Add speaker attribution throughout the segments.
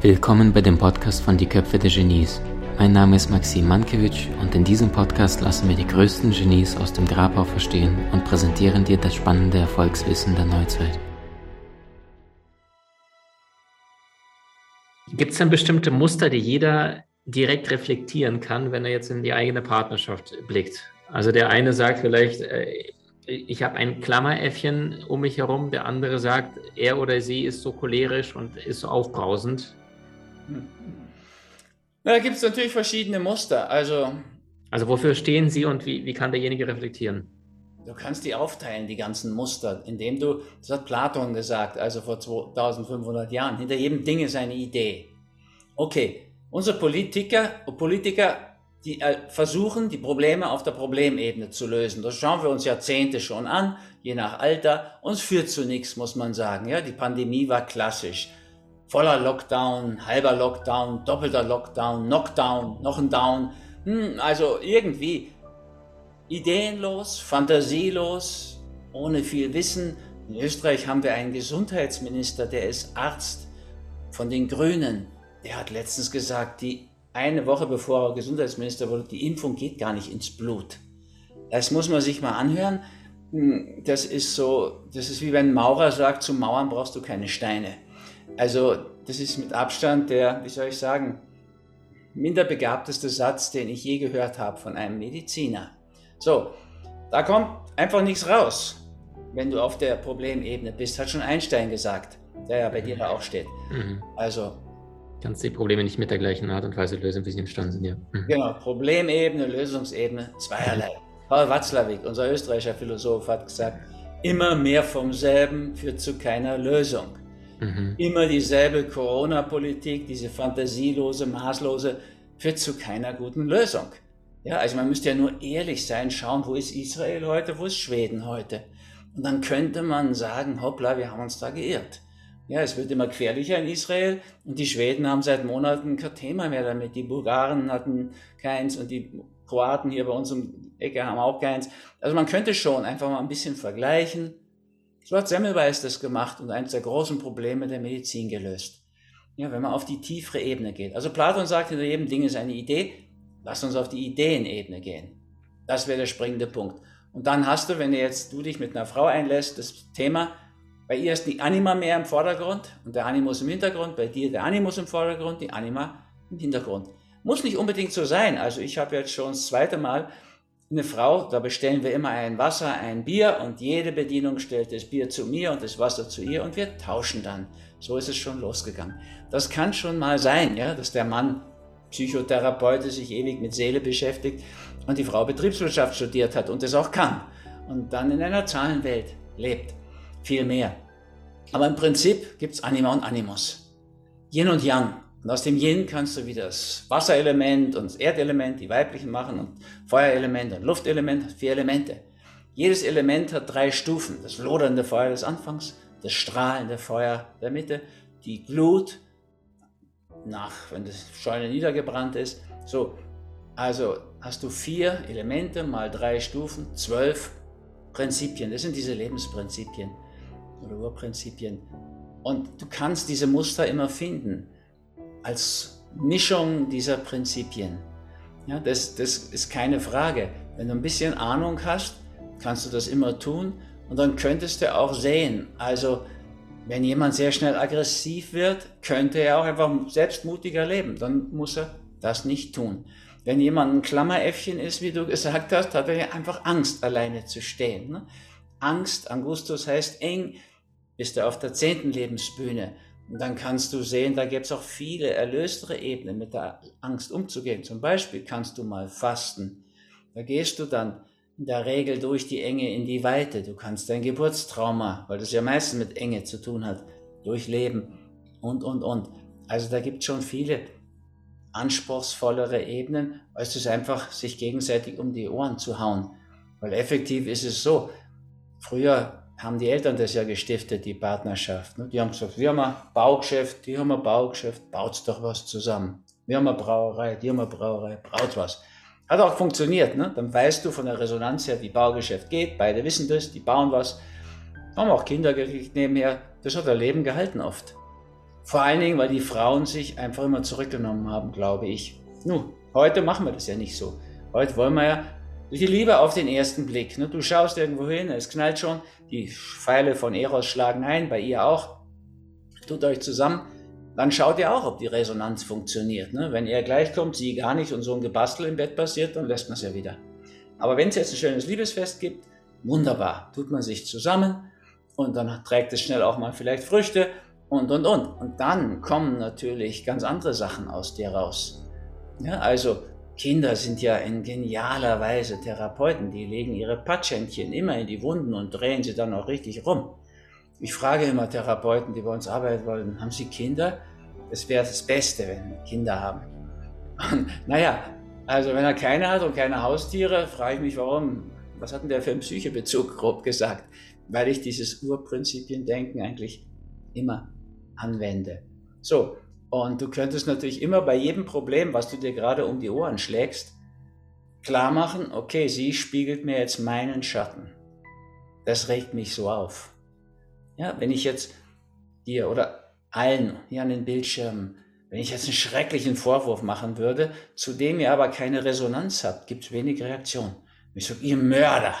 Speaker 1: Willkommen bei dem Podcast von Die Köpfe der Genies. Mein Name ist Maxim Mankewitsch und in diesem Podcast lassen wir die größten Genies aus dem Grabau verstehen und präsentieren dir das spannende Erfolgswissen der Neuzeit. Gibt es denn bestimmte Muster, die jeder direkt reflektieren kann, wenn er jetzt in die eigene Partnerschaft blickt? Also der eine sagt vielleicht, äh, ich habe ein Klammeräffchen um mich herum, der andere sagt, er oder sie ist so cholerisch und ist so aufbrausend.
Speaker 2: Na, da gibt es natürlich verschiedene Muster. Also,
Speaker 1: also wofür stehen sie und wie, wie kann derjenige reflektieren?
Speaker 2: Du kannst die aufteilen, die ganzen Muster, indem du, das hat Platon gesagt, also vor 2500 Jahren, hinter jedem Ding ist eine Idee. Okay, unsere Politiker, Politiker, die äh, versuchen, die Probleme auf der Problemebene zu lösen. Das schauen wir uns Jahrzehnte schon an, je nach Alter. Uns führt zu nichts, muss man sagen. Ja, die Pandemie war klassisch. Voller Lockdown, halber Lockdown, doppelter Lockdown, Knockdown, noch ein Down. Hm, also irgendwie ideenlos, fantasielos, ohne viel Wissen. In Österreich haben wir einen Gesundheitsminister, der ist Arzt von den Grünen. Der hat letztens gesagt, die eine Woche bevor er Gesundheitsminister wurde, die Impfung geht gar nicht ins Blut. Das muss man sich mal anhören. Hm, das ist so, das ist wie wenn ein Maurer sagt, zum Mauern brauchst du keine Steine. Also das ist mit Abstand der, wie soll ich sagen, minderbegabteste Satz, den ich je gehört habe von einem Mediziner. So, da kommt einfach nichts raus, wenn du auf der Problemebene bist, hat schon Einstein gesagt, der ja bei dir da auch steht. Mhm.
Speaker 1: Also. Kannst die Probleme nicht mit der gleichen Art und Weise lösen, wie sie entstanden sind, ja.
Speaker 2: Mhm. Genau, Problemebene, Lösungsebene, zweierlei. Paul Watzlawick, unser österreichischer Philosoph, hat gesagt, immer mehr vom selben führt zu keiner Lösung. Mhm. Immer dieselbe Corona-Politik, diese fantasielose, maßlose, führt zu keiner guten Lösung. Ja, also man müsste ja nur ehrlich sein, schauen, wo ist Israel heute, wo ist Schweden heute. Und dann könnte man sagen, hoppla, wir haben uns da geirrt. Ja, es wird immer gefährlicher in Israel und die Schweden haben seit Monaten kein Thema mehr damit. Die Bulgaren hatten keins und die Kroaten hier bei uns um die Ecke haben auch keins. Also man könnte schon einfach mal ein bisschen vergleichen. So hat Semmelweis das gemacht und eines der großen Probleme der Medizin gelöst. Ja, wenn man auf die tiefere Ebene geht. Also Platon sagt, hinter jedem Ding ist eine Idee. Lass uns auf die Ideenebene gehen. Das wäre der springende Punkt. Und dann hast du, wenn du jetzt du dich mit einer Frau einlässt, das Thema, bei ihr ist die Anima mehr im Vordergrund und der Animus im Hintergrund, bei dir der Animus im Vordergrund, die Anima im Hintergrund. Muss nicht unbedingt so sein. Also ich habe jetzt schon das zweite Mal eine Frau, da bestellen wir immer ein Wasser, ein Bier und jede Bedienung stellt das Bier zu mir und das Wasser zu ihr und wir tauschen dann. So ist es schon losgegangen. Das kann schon mal sein, ja, dass der Mann Psychotherapeut sich ewig mit Seele beschäftigt und die Frau Betriebswirtschaft studiert hat und das auch kann und dann in einer Zahlenwelt lebt. Viel mehr. Aber im Prinzip gibt es Anima und Animus. Yin und Yang. Und aus dem Yin kannst du wieder das Wasserelement und das Erdelement, die weiblichen machen und Feuerelement und Luftelement, vier Elemente. Jedes Element hat drei Stufen. Das lodernde Feuer des Anfangs, das strahlende Feuer der Mitte, die Glut nach, wenn das Scheune niedergebrannt ist. So, also hast du vier Elemente mal drei Stufen, zwölf Prinzipien. Das sind diese Lebensprinzipien oder Urprinzipien. Und du kannst diese Muster immer finden als Mischung dieser Prinzipien. Ja, das, das ist keine Frage. Wenn du ein bisschen Ahnung hast, kannst du das immer tun und dann könntest du auch sehen, also wenn jemand sehr schnell aggressiv wird, könnte er auch einfach selbstmutiger leben. Dann muss er das nicht tun. Wenn jemand ein Klammeräffchen ist, wie du gesagt hast, hat er einfach Angst, alleine zu stehen. Ne? Angst, Angustus heißt eng, bist du auf der zehnten Lebensbühne. Und dann kannst du sehen, da gibt es auch viele erlöstere Ebenen, mit der Angst umzugehen. Zum Beispiel kannst du mal fasten. Da gehst du dann in der Regel durch die Enge in die Weite. Du kannst dein Geburtstrauma, weil das ja meistens mit Enge zu tun hat, durchleben und, und, und. Also da gibt es schon viele anspruchsvollere Ebenen, als es einfach sich gegenseitig um die Ohren zu hauen. Weil effektiv ist es so, früher haben die Eltern das ja gestiftet, die Partnerschaft. Ne? Die haben gesagt, wir haben ein Baugeschäft, die haben ein Baugeschäft, baut doch was zusammen. Wir haben eine Brauerei, die haben eine Brauerei, braut was Hat auch funktioniert. Ne? Dann weißt du von der Resonanz her, wie Baugeschäft geht. Beide wissen das, die bauen was. Haben auch Kinder gekriegt nebenher. Das hat ihr Leben gehalten oft. Vor allen Dingen, weil die Frauen sich einfach immer zurückgenommen haben, glaube ich. Nun, heute machen wir das ja nicht so. Heute wollen wir ja die Liebe auf den ersten Blick. Ne? Du schaust irgendwo hin, es knallt schon, die Pfeile von Eros schlagen ein, bei ihr auch. Tut euch zusammen, dann schaut ihr auch, ob die Resonanz funktioniert. Ne? Wenn er gleich kommt, sie gar nicht und so ein Gebastel im Bett passiert, dann lässt man es ja wieder. Aber wenn es jetzt ein schönes Liebesfest gibt, wunderbar, tut man sich zusammen und dann trägt es schnell auch mal vielleicht Früchte und und und. Und dann kommen natürlich ganz andere Sachen aus dir raus. Ja, also Kinder sind ja in genialer Weise Therapeuten, die legen ihre Patschentchen immer in die Wunden und drehen sie dann auch richtig rum. Ich frage immer Therapeuten, die bei uns arbeiten wollen, haben sie Kinder? Es wäre das Beste, wenn Kinder haben. Und, naja, also wenn er keine hat und keine Haustiere, frage ich mich, warum? Was hat denn der für einen Psychebezug, grob gesagt? Weil ich dieses Urprinzipiendenken eigentlich immer anwende. So, und du könntest natürlich immer bei jedem Problem, was du dir gerade um die Ohren schlägst, klar machen, okay, sie spiegelt mir jetzt meinen Schatten. Das regt mich so auf. Ja, wenn ich jetzt dir oder allen hier an den Bildschirmen, wenn ich jetzt einen schrecklichen Vorwurf machen würde, zu dem ihr aber keine Resonanz habt, gibt es wenig Reaktion. Ich sage, ihr Mörder.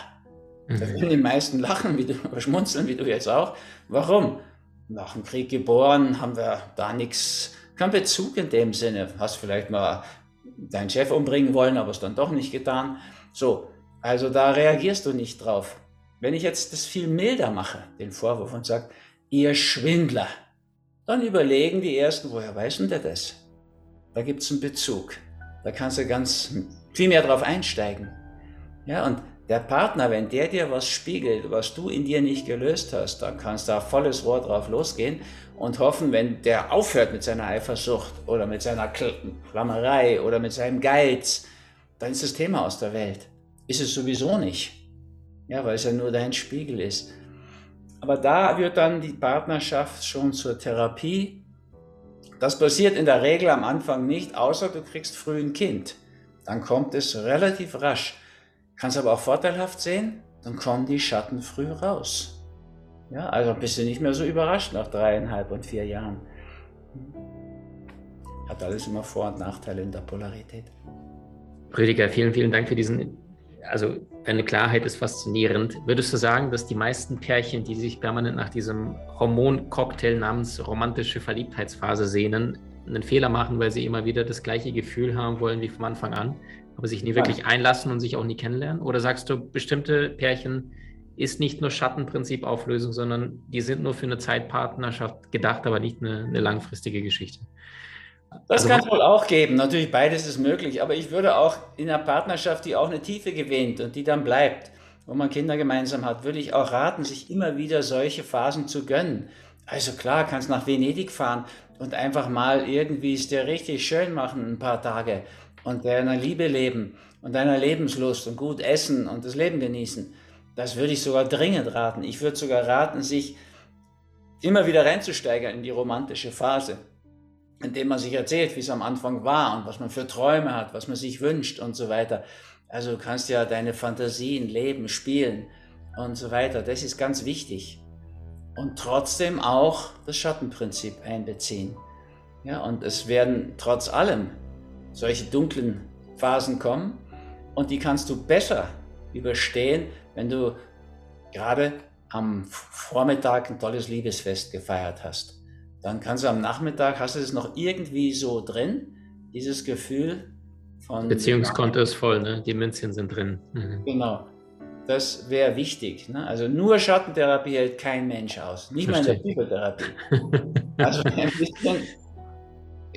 Speaker 2: Mhm. Da würden die meisten lachen, wie du, schmunzeln, wie du jetzt auch. Warum? Nach dem Krieg geboren, haben wir da nichts kein Bezug in dem Sinne. Hast vielleicht mal deinen Chef umbringen wollen, aber es dann doch nicht getan. So, also da reagierst du nicht drauf. Wenn ich jetzt das viel milder mache, den Vorwurf, und sage, ihr Schwindler, dann überlegen die Ersten, woher weiß denn der das? Da gibt es einen Bezug. Da kannst du ganz viel mehr drauf einsteigen. Ja, und der Partner, wenn der dir was spiegelt, was du in dir nicht gelöst hast, dann kannst du da volles Rohr drauf losgehen und hoffen, wenn der aufhört mit seiner Eifersucht oder mit seiner Klammerei oder mit seinem Geiz, dann ist das Thema aus der Welt. Ist es sowieso nicht. Ja, weil es ja nur dein Spiegel ist. Aber da wird dann die Partnerschaft schon zur Therapie. Das passiert in der Regel am Anfang nicht, außer du kriegst früh ein Kind. Dann kommt es relativ rasch. Kannst aber auch vorteilhaft sehen, dann kommen die Schatten früh raus. Ja, also bist du nicht mehr so überrascht nach dreieinhalb und vier Jahren. Hat alles immer Vor- und Nachteile in der Polarität.
Speaker 1: Rüdiger, vielen, vielen Dank für diesen, also deine Klarheit ist faszinierend. Würdest du sagen, dass die meisten Pärchen, die sich permanent nach diesem Hormoncocktail namens romantische Verliebtheitsphase sehnen, einen Fehler machen, weil sie immer wieder das gleiche Gefühl haben wollen wie von Anfang an, aber sich nie wirklich einlassen und sich auch nie kennenlernen? Oder sagst du, bestimmte Pärchen ist nicht nur Schattenprinzip-Auflösung, sondern die sind nur für eine Zeitpartnerschaft gedacht, aber nicht eine, eine langfristige Geschichte.
Speaker 2: Das also, kann es wohl auch geben. Natürlich, beides ist möglich. Aber ich würde auch in einer Partnerschaft, die auch eine Tiefe gewinnt und die dann bleibt, wo man Kinder gemeinsam hat, würde ich auch raten, sich immer wieder solche Phasen zu gönnen. Also klar, kannst nach Venedig fahren und einfach mal irgendwie es dir richtig schön machen, ein paar Tage und deiner Liebe leben und deiner Lebenslust und gut essen und das Leben genießen. Das würde ich sogar dringend raten. Ich würde sogar raten, sich immer wieder reinzusteigern in die romantische Phase, indem man sich erzählt, wie es am Anfang war und was man für Träume hat, was man sich wünscht und so weiter. Also du kannst ja deine Fantasien leben, spielen und so weiter. Das ist ganz wichtig. Und trotzdem auch das Schattenprinzip einbeziehen. Ja, und es werden trotz allem solche dunklen Phasen kommen und die kannst du besser überstehen, wenn du gerade am Vormittag ein tolles Liebesfest gefeiert hast, dann kannst du am Nachmittag, hast du es noch irgendwie so drin, dieses Gefühl von...
Speaker 1: Beziehungskonto ist voll, ne? die Münzchen sind drin.
Speaker 2: Mhm. Genau. Das wäre wichtig. Ne? Also nur Schattentherapie hält kein Mensch aus. Nicht mal in der Psychotherapie. also ein bisschen...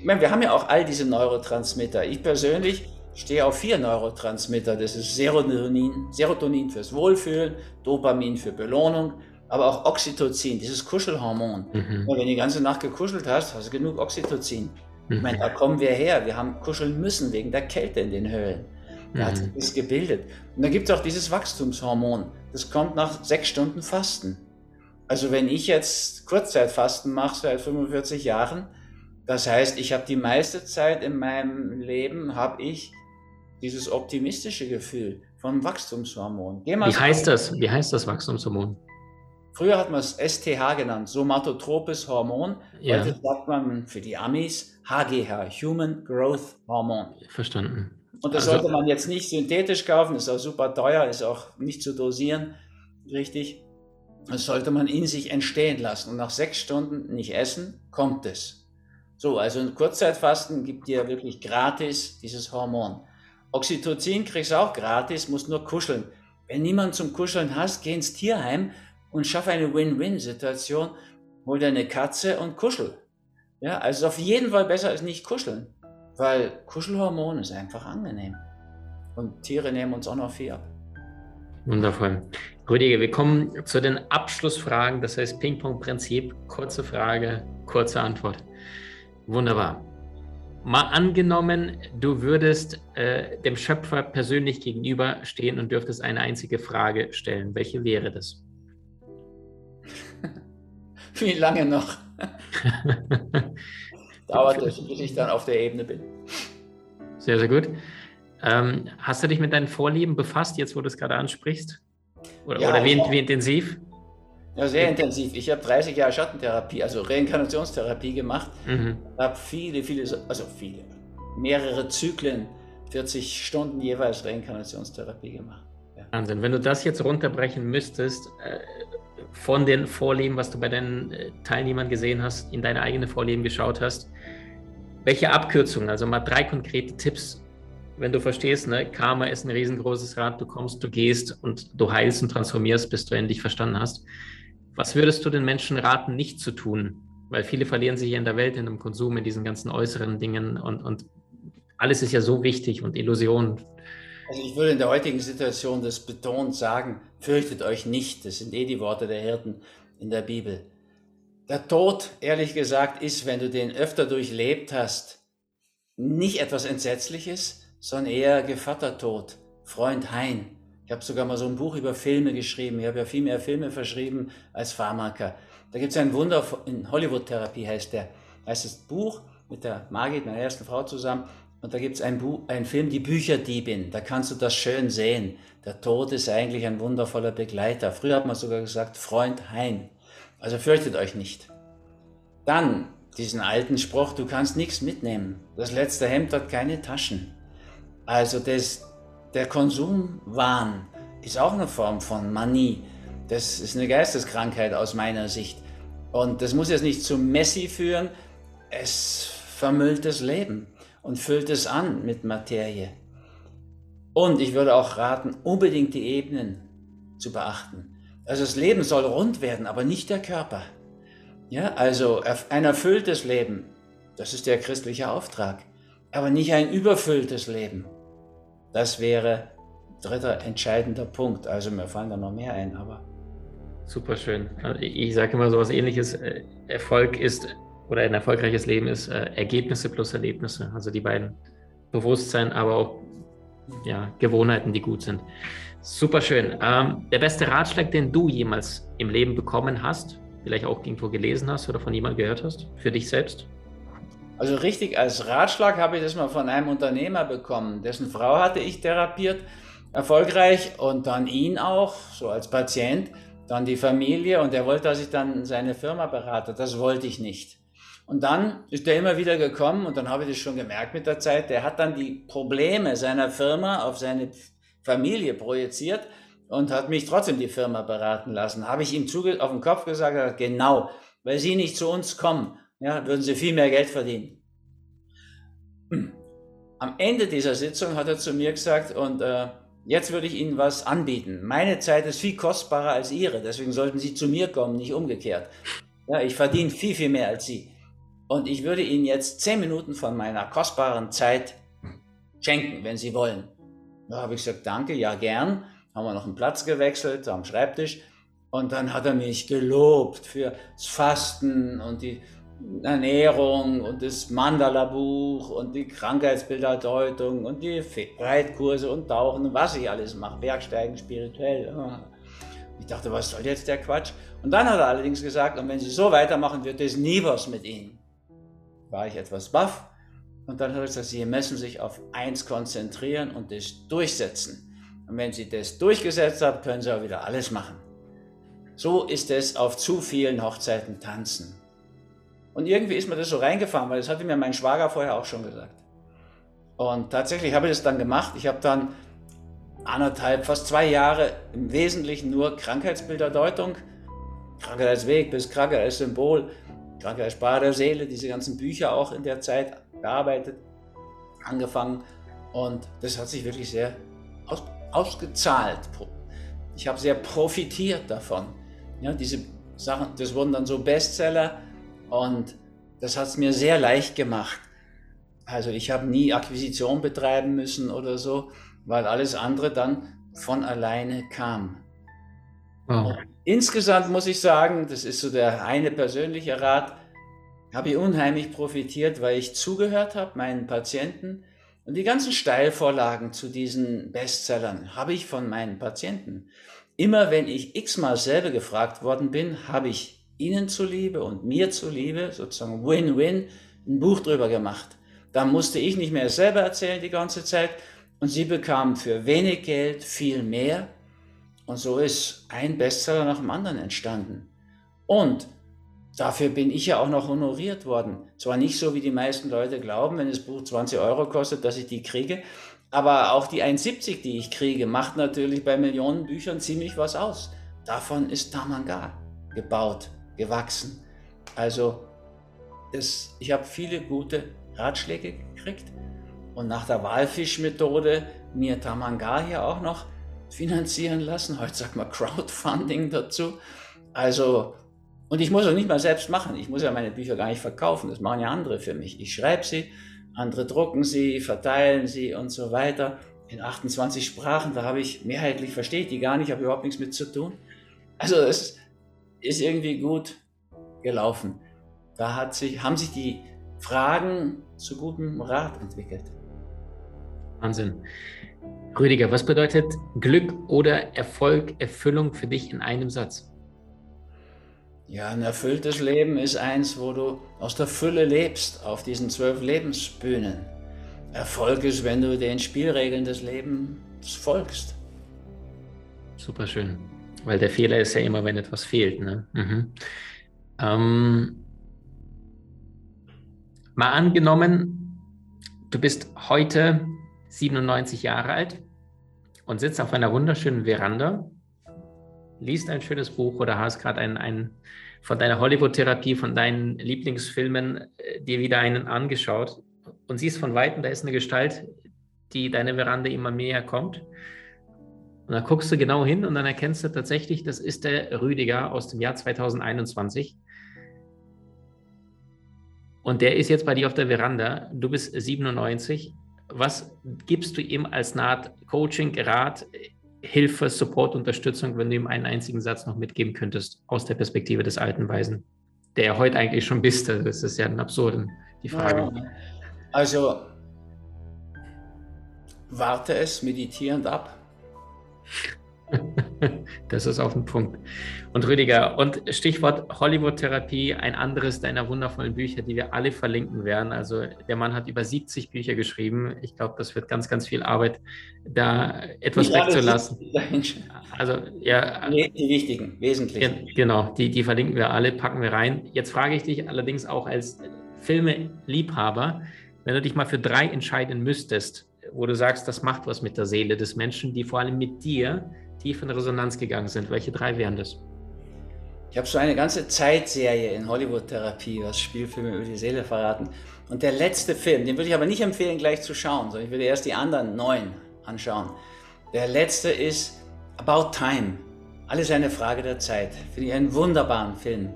Speaker 2: Ich meine, wir haben ja auch all diese Neurotransmitter. Ich persönlich stehe auf vier Neurotransmitter. Das ist Serotonin, Serotonin fürs Wohlfühlen, Dopamin für Belohnung, aber auch Oxytocin, dieses Kuschelhormon. Mhm. wenn du die ganze Nacht gekuschelt hast, hast du genug Oxytocin. Mhm. Ich meine, da kommen wir her. Wir haben kuscheln müssen wegen der Kälte in den Höhlen. Da hat sich mhm. gebildet. Und dann gibt es auch dieses Wachstumshormon. Das kommt nach sechs Stunden Fasten. Also wenn ich jetzt Kurzzeitfasten mache seit 45 Jahren, das heißt, ich habe die meiste Zeit in meinem Leben, habe ich dieses optimistische Gefühl vom Wachstumshormon.
Speaker 1: Wie heißt das? Wie heißt das Wachstumshormon?
Speaker 2: Früher hat man es STH genannt, somatotropes Hormon. Ja. Heute sagt man für die Amis HGH, Human Growth Hormon.
Speaker 1: Verstanden.
Speaker 2: Und das also, sollte man jetzt nicht synthetisch kaufen, ist auch super teuer, ist auch nicht zu dosieren, richtig. Das sollte man in sich entstehen lassen. Und nach sechs Stunden nicht essen, kommt es. So, also ein Kurzzeitfasten gibt dir wirklich gratis dieses Hormon. Oxytocin kriegst du auch gratis, musst nur kuscheln. Wenn niemand zum Kuscheln hast, geh ins Tierheim und schaff eine Win-Win-Situation. Hol dir eine Katze und kuschel. Ja, also auf jeden Fall besser als nicht kuscheln, weil Kuschelhormon ist einfach angenehm. Und Tiere nehmen uns auch noch viel ab.
Speaker 1: Wundervoll. Rüdiger, wir kommen zu den Abschlussfragen, das heißt Ping-Pong-Prinzip. Kurze Frage, kurze Antwort. Wunderbar. Mal angenommen, du würdest äh, dem Schöpfer persönlich gegenüberstehen und dürftest eine einzige Frage stellen. Welche wäre das?
Speaker 2: Wie lange noch? Dauert es, bis ich dann auf der Ebene bin.
Speaker 1: Sehr, sehr gut. Ähm, hast du dich mit deinen Vorlieben befasst, jetzt wo du es gerade ansprichst? Oder, ja, oder wie, wie, intensiv?
Speaker 2: Ja, sehr intensiv. Ich habe 30 Jahre Schattentherapie, also Reinkarnationstherapie gemacht. Mhm. Habe viele, viele, also viele, mehrere Zyklen, 40 Stunden jeweils Reinkarnationstherapie gemacht.
Speaker 1: Ja. Wahnsinn. Wenn du das jetzt runterbrechen müsstest, äh, von den Vorleben, was du bei deinen äh, Teilnehmern gesehen hast, in deine eigene Vorleben geschaut hast, welche Abkürzungen, also mal drei konkrete Tipps, wenn du verstehst, ne, Karma ist ein riesengroßes Rad, du kommst, du gehst und du heilst und transformierst, bis du endlich verstanden hast. Was würdest du den Menschen raten, nicht zu tun? Weil viele verlieren sich hier in der Welt, in dem Konsum, in diesen ganzen äußeren Dingen und, und alles ist ja so wichtig und Illusion.
Speaker 2: Also ich würde in der heutigen Situation das betont sagen, fürchtet euch nicht. Das sind eh die Worte der Hirten in der Bibel. Der Tod, ehrlich gesagt, ist, wenn du den öfter durchlebt hast, nicht etwas Entsetzliches, sondern eher Gevattertod, Freund Hein. Ich habe sogar mal so ein Buch über Filme geschrieben. Ich habe ja viel mehr Filme verschrieben als Pharmaka. Da gibt es ein Wunder, in Hollywood-Therapie heißt der, heißt das Buch mit der Margit, meiner ersten Frau zusammen. Und da gibt es einen, einen Film, Die Bücherdiebin. Da kannst du das schön sehen. Der Tod ist eigentlich ein wundervoller Begleiter. Früher hat man sogar gesagt, Freund Hein. Also fürchtet euch nicht. Dann diesen alten Spruch, du kannst nichts mitnehmen. Das letzte Hemd hat keine Taschen. Also das, der Konsumwahn ist auch eine Form von Manie. Das ist eine Geisteskrankheit aus meiner Sicht. Und das muss jetzt nicht zu Messi führen. Es vermüllt das Leben und füllt es an mit Materie. Und ich würde auch raten, unbedingt die Ebenen zu beachten. Also das Leben soll rund werden, aber nicht der Körper. Ja, also ein erfülltes Leben, das ist der christliche Auftrag, aber nicht ein überfülltes Leben. Das wäre dritter entscheidender Punkt. Also mir fallen da noch mehr ein, aber.
Speaker 1: Super schön. Ich sage immer so was ähnliches. Äh, Erfolg ist oder ein erfolgreiches Leben ist äh, Ergebnisse plus Erlebnisse. Also die beiden Bewusstsein, aber auch ja, Gewohnheiten, die gut sind. Super schön. Ähm, der beste Ratschlag, den du jemals im Leben bekommen hast, vielleicht auch irgendwo gelesen hast oder von jemandem gehört hast, für dich selbst?
Speaker 2: Also richtig als Ratschlag habe ich das mal von einem Unternehmer bekommen, dessen Frau hatte ich therapiert, erfolgreich und dann ihn auch, so als Patient, dann die Familie und er wollte, dass ich dann seine Firma berate. Das wollte ich nicht. Und dann ist er immer wieder gekommen und dann habe ich das schon gemerkt mit der Zeit, der hat dann die Probleme seiner Firma auf seine Familie projiziert und hat mich trotzdem die Firma beraten lassen. Habe ich ihm auf den Kopf gesagt, genau, weil Sie nicht zu uns kommen ja, würden sie viel mehr Geld verdienen. Am Ende dieser Sitzung hat er zu mir gesagt, und äh, jetzt würde ich Ihnen was anbieten. Meine Zeit ist viel kostbarer als Ihre, deswegen sollten Sie zu mir kommen, nicht umgekehrt. Ja, ich verdiene viel, viel mehr als Sie. Und ich würde Ihnen jetzt zehn Minuten von meiner kostbaren Zeit schenken, wenn Sie wollen. Da habe ich gesagt, danke, ja gern. Haben wir noch einen Platz gewechselt am Schreibtisch. Und dann hat er mich gelobt für das Fasten und die Ernährung und das Mandala-Buch und die Krankheitsbilderdeutung und die Reitkurse und Tauchen und was ich alles mache, Bergsteigen spirituell. Ich dachte, was soll jetzt der Quatsch? Und dann hat er allerdings gesagt, und wenn Sie so weitermachen, wird es nie was mit Ihnen. War ich etwas baff Und dann hat er gesagt, Sie müssen sich auf eins konzentrieren und das durchsetzen. Und wenn Sie das durchgesetzt haben, können Sie auch wieder alles machen. So ist es auf zu vielen Hochzeiten tanzen. Und irgendwie ist mir das so reingefahren, weil das hatte mir mein Schwager vorher auch schon gesagt. Und tatsächlich habe ich das dann gemacht. Ich habe dann anderthalb, fast zwei Jahre im Wesentlichen nur Krankheitsbilderdeutung, Krankheit als Weg bis Krankheit als Symbol, Krankheit als Sprache der Seele, diese ganzen Bücher auch in der Zeit gearbeitet, angefangen. Und das hat sich wirklich sehr aus, ausgezahlt. Ich habe sehr profitiert davon. Ja, diese Sachen, das wurden dann so Bestseller und das hat es mir sehr leicht gemacht. Also ich habe nie Akquisition betreiben müssen oder so, weil alles andere dann von alleine kam. Oh. Insgesamt muss ich sagen, das ist so der eine persönliche Rat, habe ich unheimlich profitiert, weil ich zugehört habe meinen Patienten und die ganzen Steilvorlagen zu diesen Bestsellern habe ich von meinen Patienten. Immer wenn ich x-mal selber gefragt worden bin, habe ich ihnen zuliebe und mir zuliebe, sozusagen Win-Win, ein Buch drüber gemacht. Da musste ich nicht mehr selber erzählen die ganze Zeit und sie bekamen für wenig Geld viel mehr. Und so ist ein Bestseller nach dem anderen entstanden. Und dafür bin ich ja auch noch honoriert worden. Zwar nicht so, wie die meisten Leute glauben, wenn das Buch 20 Euro kostet, dass ich die kriege, aber auch die 1,70, die ich kriege, macht natürlich bei Millionen Büchern ziemlich was aus. Davon ist Tamanga gebaut, gewachsen. Also das, ich habe viele gute Ratschläge gekriegt und nach der Walfischmethode mir Tamanga hier auch noch finanzieren lassen. Heute sagt man Crowdfunding dazu. Also, und ich muss auch nicht mal selbst machen. Ich muss ja meine Bücher gar nicht verkaufen. Das machen ja andere für mich. Ich schreibe sie, andere drucken sie, verteilen sie und so weiter. In 28 Sprachen, da habe ich mehrheitlich, verstehe ich die gar nicht, habe überhaupt nichts mit zu tun. Also es ist irgendwie gut gelaufen. Da hat sich, haben sich die Fragen zu gutem Rat entwickelt.
Speaker 1: Wahnsinn. Rüdiger, was bedeutet Glück oder Erfolg, Erfüllung für dich in einem Satz?
Speaker 2: Ja, ein erfülltes Leben ist eins, wo du aus der Fülle lebst, auf diesen zwölf Lebensbühnen. Erfolg ist, wenn du den Spielregeln des Lebens folgst.
Speaker 1: Super schön. Weil der Fehler ist ja immer, wenn etwas fehlt. Ne? Mhm. Ähm, mal angenommen, du bist heute 97 Jahre alt und sitzt auf einer wunderschönen Veranda, liest ein schönes Buch oder hast gerade ein, ein, von deiner Hollywood-Therapie, von deinen Lieblingsfilmen äh, dir wieder einen angeschaut und siehst von Weitem, da ist eine Gestalt, die deine Veranda immer näher kommt. Und dann guckst du genau hin und dann erkennst du tatsächlich, das ist der Rüdiger aus dem Jahr 2021. Und der ist jetzt bei dir auf der Veranda. Du bist 97 was gibst du ihm als Naht Coaching, Rat, Hilfe, Support, Unterstützung, wenn du ihm einen einzigen Satz noch mitgeben könntest aus der Perspektive des alten Weisen, der ja heute eigentlich schon bist? Das ist ja ein absurden, die Frage.
Speaker 2: Also warte es meditierend ab.
Speaker 1: das ist auf den Punkt. Und Rüdiger, und Stichwort Hollywood-Therapie, ein anderes deiner wundervollen Bücher, die wir alle verlinken werden. Also der Mann hat über 70 Bücher geschrieben. Ich glaube, das wird ganz, ganz viel Arbeit, da etwas ja, wegzulassen.
Speaker 2: Also ja. Nee, die wichtigen, wesentlichen.
Speaker 1: Genau, die, die verlinken wir alle, packen wir rein. Jetzt frage ich dich allerdings auch als Filmeliebhaber, wenn du dich mal für drei entscheiden müsstest, wo du sagst, das macht was mit der Seele des Menschen, die vor allem mit dir tief in Resonanz gegangen sind. Welche drei wären das?
Speaker 2: Ich habe so eine ganze Zeitserie in Hollywood-Therapie, was Spielfilme über die Seele verraten. Und der letzte Film, den würde ich aber nicht empfehlen, gleich zu schauen, sondern ich würde erst die anderen neun anschauen. Der letzte ist About Time. Alles eine Frage der Zeit. Finde ich einen wunderbaren Film.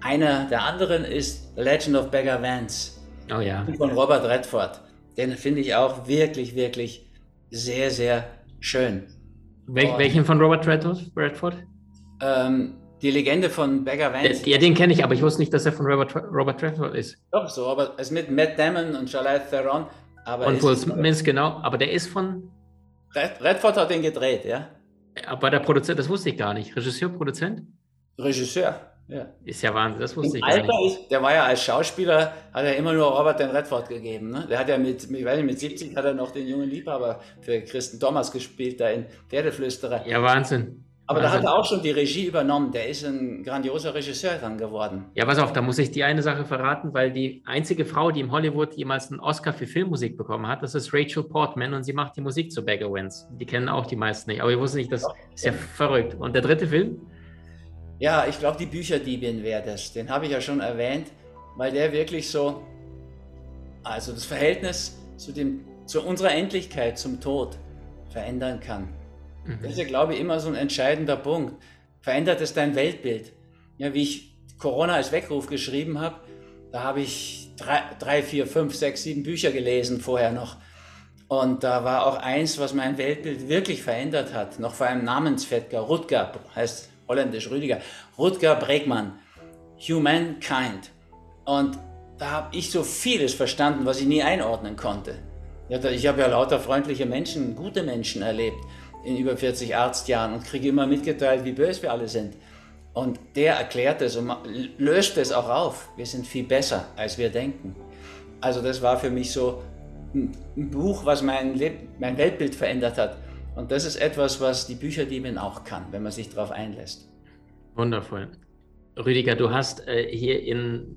Speaker 2: Einer der anderen ist The Legend of Beggar Vance.
Speaker 1: Oh ja.
Speaker 2: Von Robert Redford. Den finde ich auch wirklich, wirklich sehr, sehr schön.
Speaker 1: Wel welchen von Robert Redford?
Speaker 2: Ähm, die Legende von Beggar Vance.
Speaker 1: Ja, den kenne ich, aber ich wusste nicht, dass er von Robert, Robert Redford ist.
Speaker 2: Doch, so, aber es ist mit Matt Damon und Charlize Theron.
Speaker 1: Und Will Smith, genau, aber der ist von...
Speaker 2: Redford hat den gedreht, ja.
Speaker 1: Aber der Produzent, das wusste ich gar nicht. Regisseur, Produzent?
Speaker 2: Regisseur.
Speaker 1: Ja. Ist ja Wahnsinn, das wusste
Speaker 2: Im
Speaker 1: ich Alter gar
Speaker 2: nicht. Ist, der war ja als Schauspieler, hat er immer nur Robert den Redford gegeben. Ne? Der hat ja mit, ich weiß nicht, mit 70 hat er noch den jungen Liebhaber für Christen Thomas gespielt, da in Pferdeflüsterer.
Speaker 1: Ja, Wahnsinn.
Speaker 2: Aber da hat er auch schon die Regie übernommen. Der ist ein grandioser Regisseur dann geworden.
Speaker 1: Ja, pass auf, da muss ich die eine Sache verraten, weil die einzige Frau, die im Hollywood jemals einen Oscar für Filmmusik bekommen hat, das ist Rachel Portman und sie macht die Musik zu Beggar Wins. Die kennen auch die meisten nicht, aber ich wusste nicht, das ist ja verrückt. Und der dritte Film?
Speaker 2: Ja, ich glaube, die Bücherdiebin wäre das. Den habe ich ja schon erwähnt, weil der wirklich so, also das Verhältnis zu, dem, zu unserer Endlichkeit, zum Tod verändern kann. Mhm. Das ist ja, glaube ich, immer so ein entscheidender Punkt. Verändert es dein Weltbild? Ja, wie ich Corona als Weckruf geschrieben habe, da habe ich drei, drei, vier, fünf, sechs, sieben Bücher gelesen vorher noch. Und da war auch eins, was mein Weltbild wirklich verändert hat, noch vor einem Namensvetter, Rutger, heißt holländisch Rüdiger, Rutger Bregmann, Humankind. Und da habe ich so vieles verstanden, was ich nie einordnen konnte. Ich habe ja lauter freundliche Menschen, gute Menschen erlebt in über 40 Arztjahren und kriege immer mitgeteilt, wie böse wir alle sind. Und der erklärt es und löst es auch auf. Wir sind viel besser, als wir denken. Also das war für mich so ein Buch, was mein, Leb mein Weltbild verändert hat. Und das ist etwas, was die Bücherdiebin auch kann, wenn man sich darauf einlässt.
Speaker 1: Wundervoll. Rüdiger, du hast äh, hier in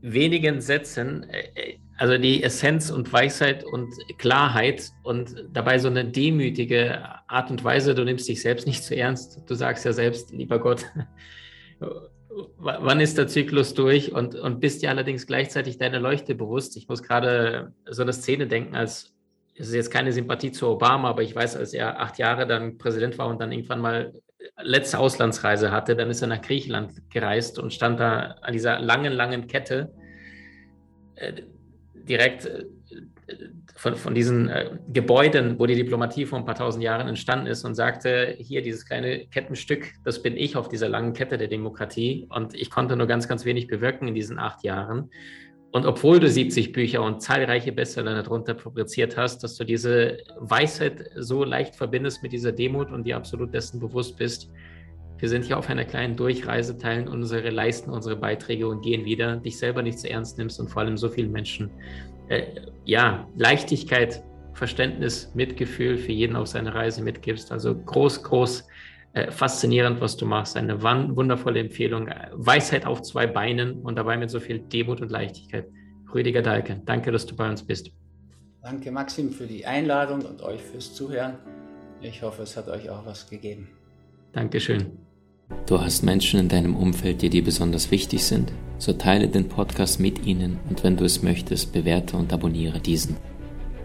Speaker 1: wenigen Sätzen äh, äh also die Essenz und Weisheit und Klarheit und dabei so eine demütige Art und Weise, du nimmst dich selbst nicht zu ernst. Du sagst ja selbst, lieber Gott, wann ist der Zyklus durch und, und bist dir allerdings gleichzeitig deine Leuchte bewusst. Ich muss gerade so eine Szene denken, als es ist jetzt keine Sympathie zu Obama, aber ich weiß, als er acht Jahre dann Präsident war und dann irgendwann mal letzte Auslandsreise hatte, dann ist er nach Griechenland gereist und stand da an dieser langen, langen Kette äh, direkt äh, von, von diesen äh, Gebäuden, wo die Diplomatie vor ein paar tausend Jahren entstanden ist und sagte, hier dieses kleine Kettenstück, das bin ich auf dieser langen Kette der Demokratie und ich konnte nur ganz, ganz wenig bewirken in diesen acht Jahren. Und obwohl du 70 Bücher und zahlreiche Bestseller darunter publiziert hast, dass du diese Weisheit so leicht verbindest mit dieser Demut und dir absolut dessen bewusst bist, wir sind hier auf einer kleinen Durchreise, teilen unsere Leisten, unsere Beiträge und gehen wieder, dich selber nicht zu ernst nimmst und vor allem so vielen Menschen, äh, ja, Leichtigkeit, Verständnis, Mitgefühl für jeden auf seiner Reise mitgibst. Also groß, groß, äh, faszinierend, was du machst. Eine wundervolle Empfehlung. Weisheit auf zwei Beinen und dabei mit so viel Demut und Leichtigkeit. Rüdiger Dahlke, danke, dass du bei uns bist.
Speaker 2: Danke, Maxim, für die Einladung und euch fürs Zuhören. Ich hoffe, es hat euch auch was gegeben.
Speaker 1: Dankeschön.
Speaker 3: Du hast Menschen in deinem Umfeld, die dir besonders wichtig sind? So teile den Podcast mit ihnen und wenn du es möchtest, bewerte und abonniere diesen.